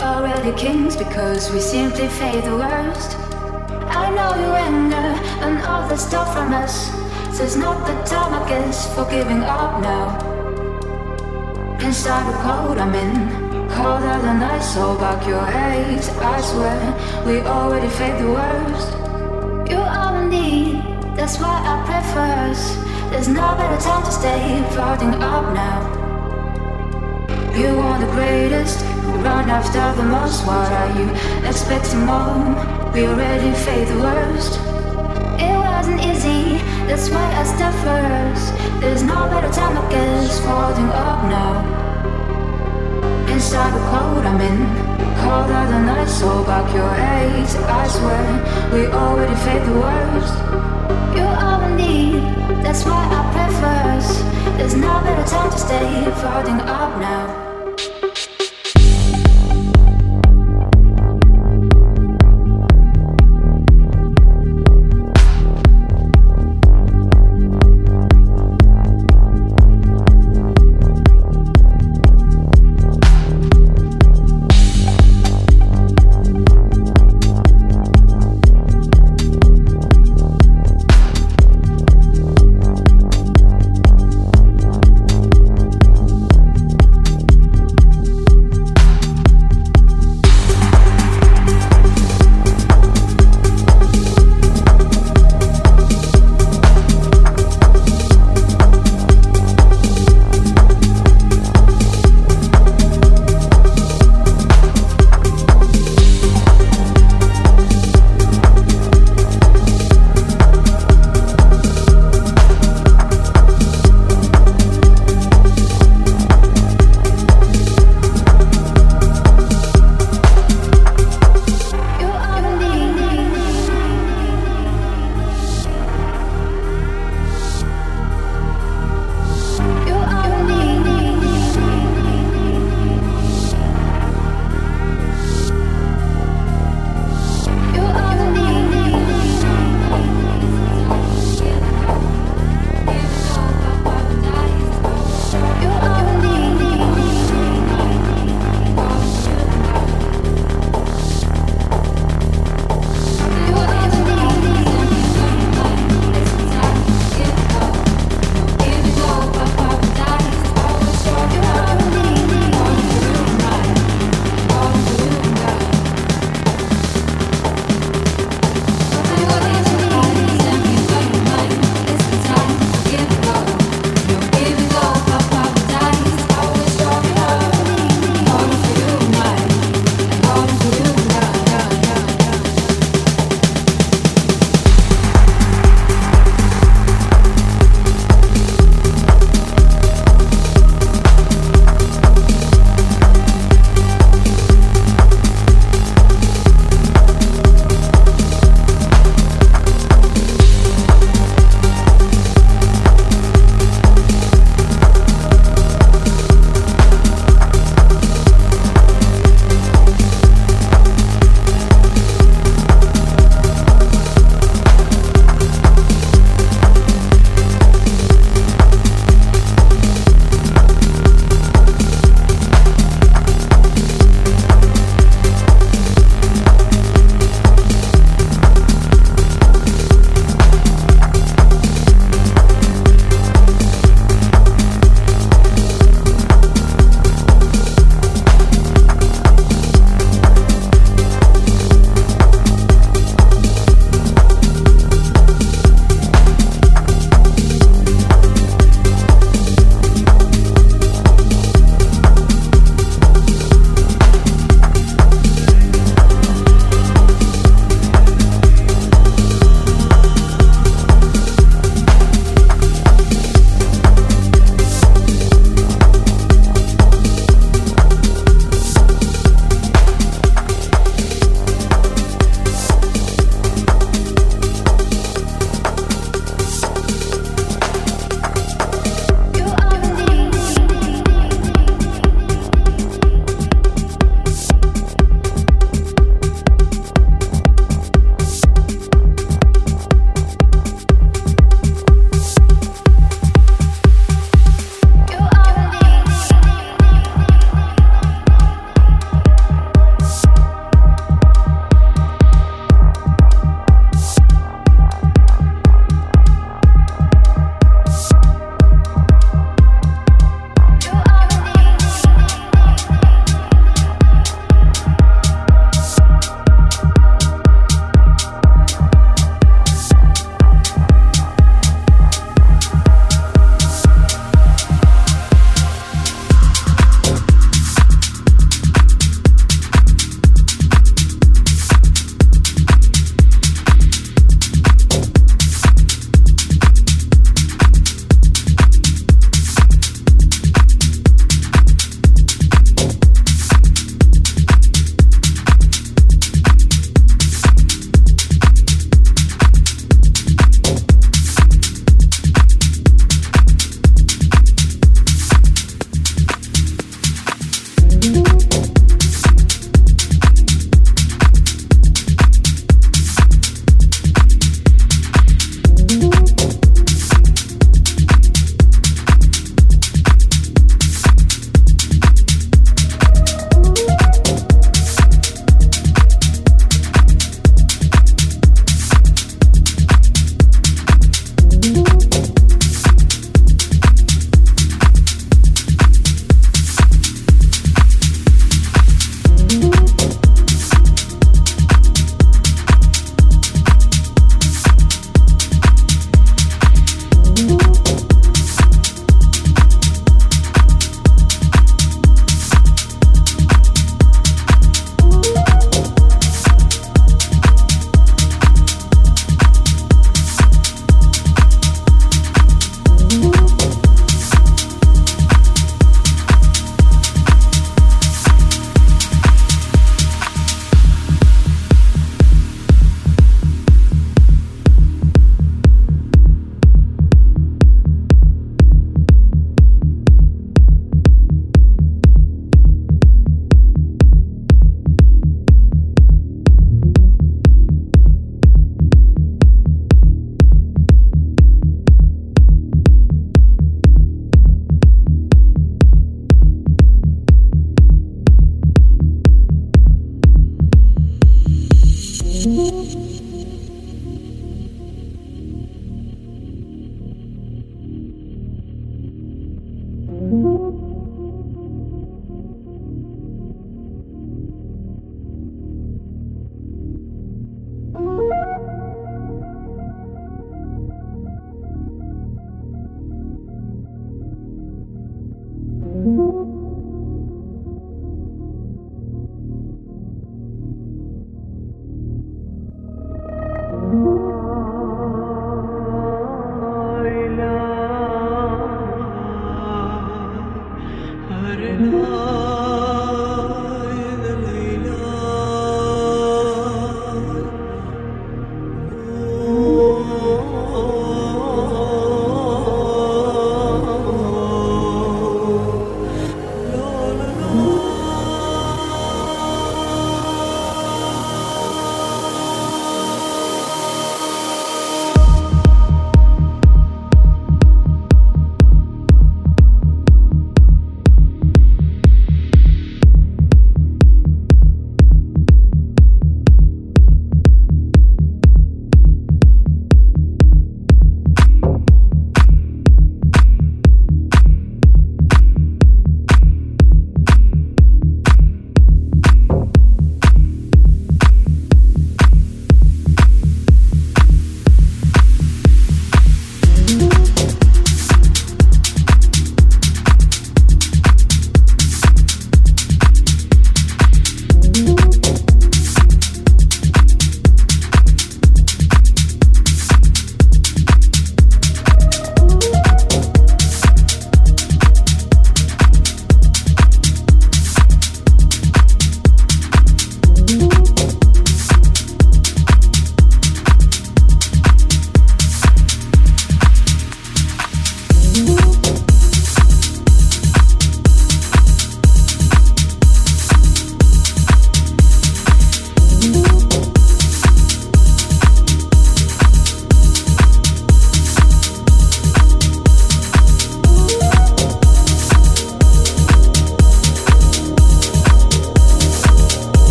already kings because we simply fade the worst. I know you anger and all the stuff from us. It's not the time, I guess, for giving up now. Inside the cold I'm in, colder than ice, so back your hate. I swear, we already fade the worst. You are I need, that's why I pray first. There's no better time to stay floating up now. You are the greatest, run after the most. What are you expecting more? We already fade the worst. It wasn't easy, that's why I stepped first. There's no better time, I guess, floating up now. Inside the cold I'm in, colder than ice, so back your hate. I swear, we already fade the worst. You all I need, that's why I pray first. There's no better time to stay floating up now.